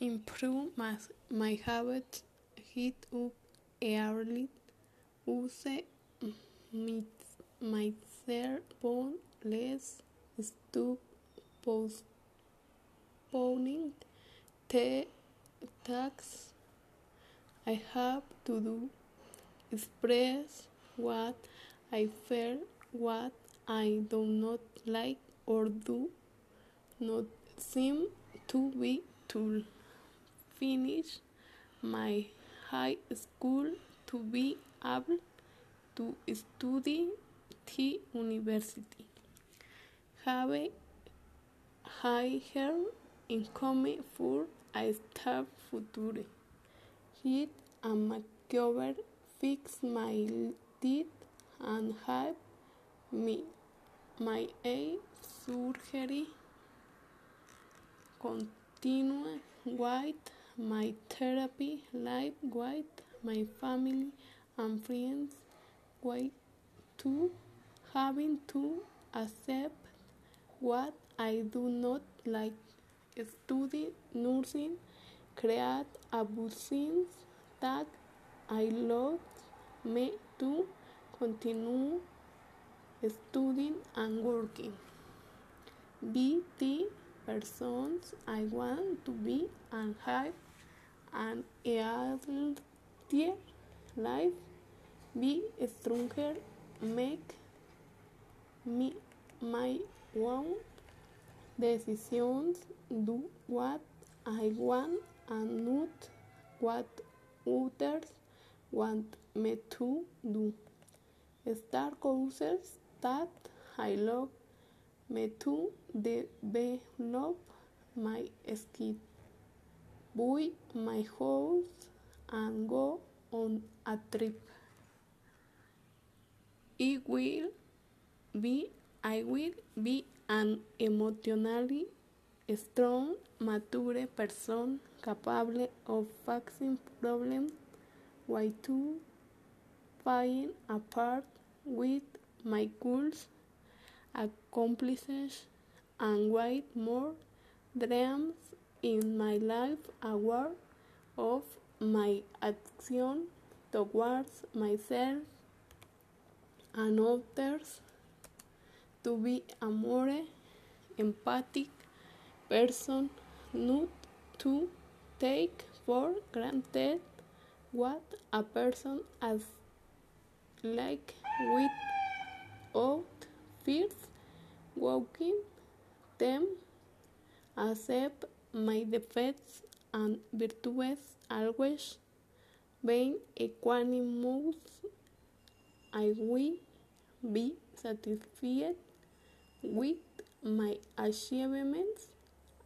improve my, my habits, hit up early, use my, my cell phone less, stop postponing the tasks I have to do, express what I feel, what I do not like or do not seem to be to finish my high school to be able to study the university. Have higher income for a start future. Hit a makeover, fix my teeth, and have me my eye surgery. Continue with my therapy life with my family and friends with to having to accept what I do not like. Study nursing, create a business that I love me to continue studying and working. Be the persons I want to be and have an healthier life. Be stronger, make me my own decisions, do what I want and not what others want me to do. Start courses that I love me to develop my skills. Buy my house and go on a trip. I will be I will be an emotionally strong, mature person capable of facing problems while to find a part with my goals, accomplishments, and with more dreams in my life aware of my action towards myself and others. To be a more empathic person, not to take for granted what a person has like without fears, walking them, accept my defects and virtues, always being equanimous. I will be satisfied with my achievements.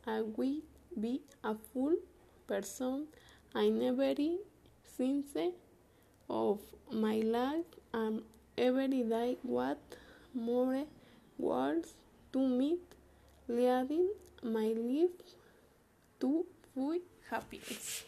I will be a full person in every sense of my life and every day what more words to meet leading my life to full happiness.